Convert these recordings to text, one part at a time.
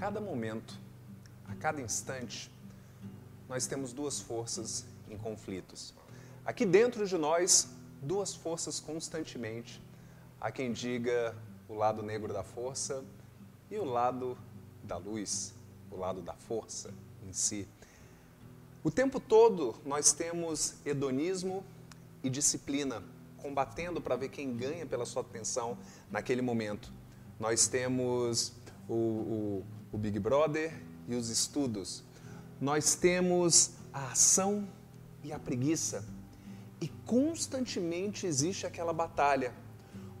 cada momento, a cada instante, nós temos duas forças em conflitos. Aqui dentro de nós, duas forças constantemente. Há quem diga o lado negro da força e o lado da luz, o lado da força em si. O tempo todo nós temos hedonismo e disciplina combatendo para ver quem ganha pela sua atenção naquele momento. Nós temos o, o, o Big Brother e os estudos. Nós temos a ação e a preguiça. E constantemente existe aquela batalha.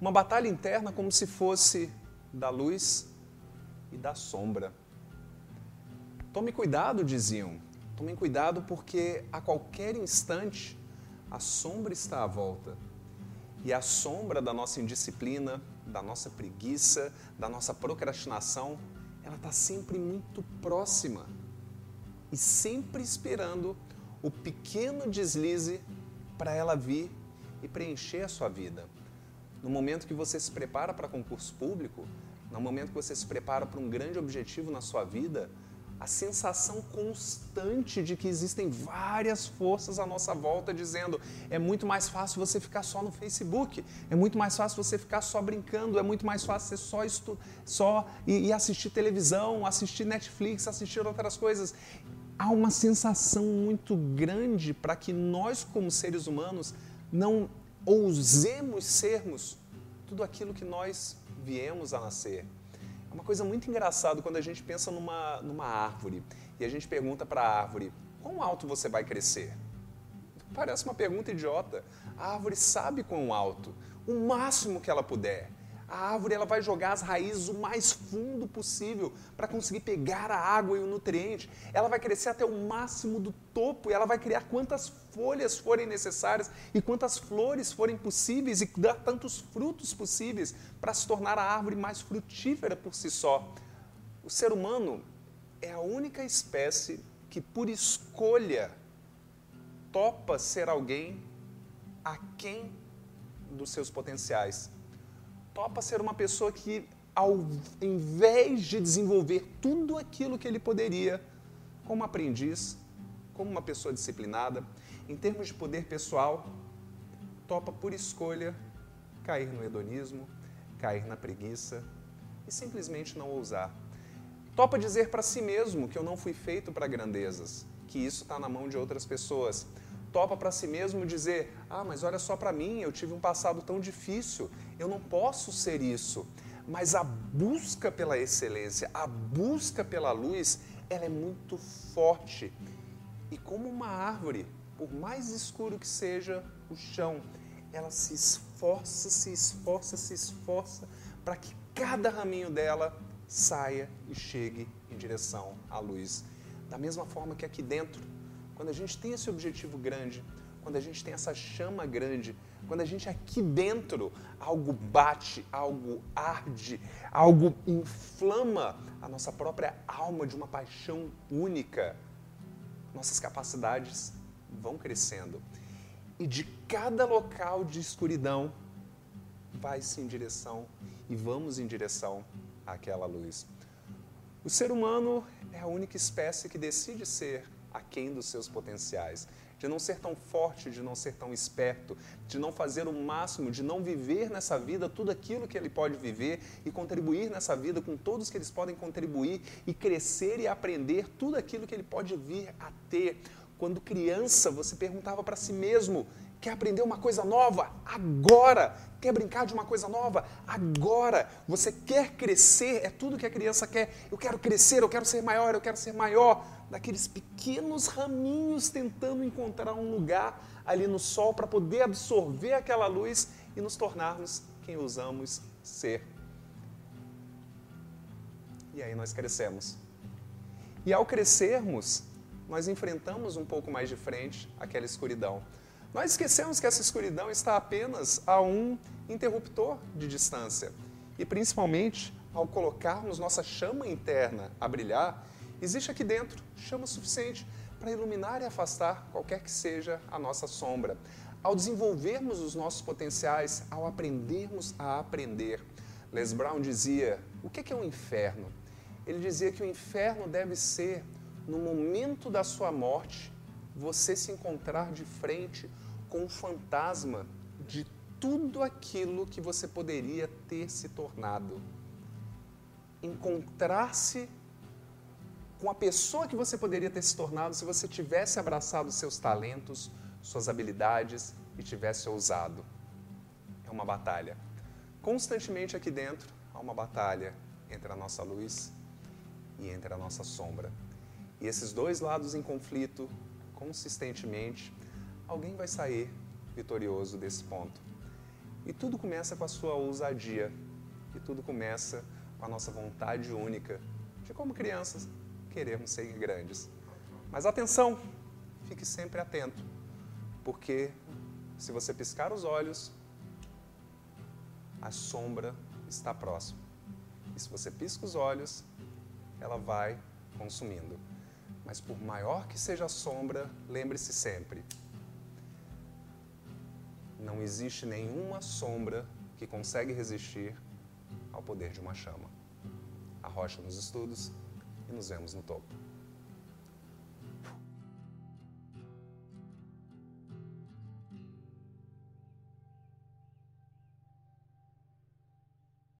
Uma batalha interna como se fosse da luz e da sombra. Tome cuidado, diziam. Tome cuidado porque a qualquer instante a sombra está à volta. E a sombra da nossa indisciplina, da nossa preguiça, da nossa procrastinação, ela está sempre muito próxima e sempre esperando o pequeno deslize para ela vir e preencher a sua vida. No momento que você se prepara para concurso público, no momento que você se prepara para um grande objetivo na sua vida, a sensação constante de que existem várias forças à nossa volta dizendo é muito mais fácil você ficar só no Facebook, é muito mais fácil você ficar só brincando, é muito mais fácil você só, estu só e, e assistir televisão, assistir Netflix, assistir outras coisas. Há uma sensação muito grande para que nós, como seres humanos, não ousemos sermos tudo aquilo que nós viemos a nascer. É uma coisa muito engraçada quando a gente pensa numa, numa árvore e a gente pergunta para a árvore: quão alto você vai crescer? Parece uma pergunta idiota. A árvore sabe quão alto, o máximo que ela puder a árvore ela vai jogar as raízes o mais fundo possível para conseguir pegar a água e o nutriente. Ela vai crescer até o máximo do topo e ela vai criar quantas folhas forem necessárias e quantas flores forem possíveis e dar tantos frutos possíveis para se tornar a árvore mais frutífera por si só. O ser humano é a única espécie que, por escolha, topa ser alguém aquém dos seus potenciais topa ser uma pessoa que, ao invés de desenvolver tudo aquilo que ele poderia, como aprendiz, como uma pessoa disciplinada, em termos de poder pessoal, topa por escolha cair no hedonismo, cair na preguiça e simplesmente não ousar. Topa dizer para si mesmo que eu não fui feito para grandezas, que isso está na mão de outras pessoas topa para si mesmo dizer: ah, mas olha só para mim, eu tive um passado tão difícil, eu não posso ser isso. Mas a busca pela excelência, a busca pela luz, ela é muito forte. E como uma árvore, por mais escuro que seja o chão, ela se esforça, se esforça, se esforça para que cada raminho dela saia e chegue em direção à luz. Da mesma forma que aqui dentro, quando a gente tem esse objetivo grande, quando a gente tem essa chama grande, quando a gente aqui dentro algo bate, algo arde, algo inflama a nossa própria alma de uma paixão única, nossas capacidades vão crescendo. E de cada local de escuridão vai-se em direção e vamos em direção àquela luz. O ser humano é a única espécie que decide ser aquém dos seus potenciais, de não ser tão forte, de não ser tão esperto, de não fazer o máximo, de não viver nessa vida tudo aquilo que ele pode viver e contribuir nessa vida com todos que eles podem contribuir e crescer e aprender tudo aquilo que ele pode vir a ter. Quando criança, você perguntava para si mesmo: Quer aprender uma coisa nova? Agora! Quer brincar de uma coisa nova? Agora! Você quer crescer? É tudo que a criança quer. Eu quero crescer, eu quero ser maior, eu quero ser maior. Daqueles pequenos raminhos tentando encontrar um lugar ali no sol para poder absorver aquela luz e nos tornarmos quem usamos ser. E aí nós crescemos. E ao crescermos, nós enfrentamos um pouco mais de frente aquela escuridão. Nós esquecemos que essa escuridão está apenas a um interruptor de distância. E principalmente, ao colocarmos nossa chama interna a brilhar, existe aqui dentro chama suficiente para iluminar e afastar qualquer que seja a nossa sombra. Ao desenvolvermos os nossos potenciais, ao aprendermos a aprender. Les Brown dizia: o que é um inferno? ele dizia que o inferno deve ser, no momento da sua morte, você se encontrar de frente com o fantasma de tudo aquilo que você poderia ter se tornado. Encontrar-se com a pessoa que você poderia ter se tornado se você tivesse abraçado seus talentos, suas habilidades e tivesse ousado. É uma batalha. Constantemente aqui dentro há uma batalha entre a nossa luz e entre a nossa sombra. E esses dois lados em conflito, consistentemente, alguém vai sair vitorioso desse ponto. E tudo começa com a sua ousadia, e tudo começa com a nossa vontade única de, como crianças, queremos ser grandes. Mas atenção, fique sempre atento, porque se você piscar os olhos, a sombra está próxima. E se você pisca os olhos, ela vai consumindo. Mas por maior que seja a sombra, lembre-se sempre: não existe nenhuma sombra que consegue resistir ao poder de uma chama. A rocha nos estudos e nos vemos no topo.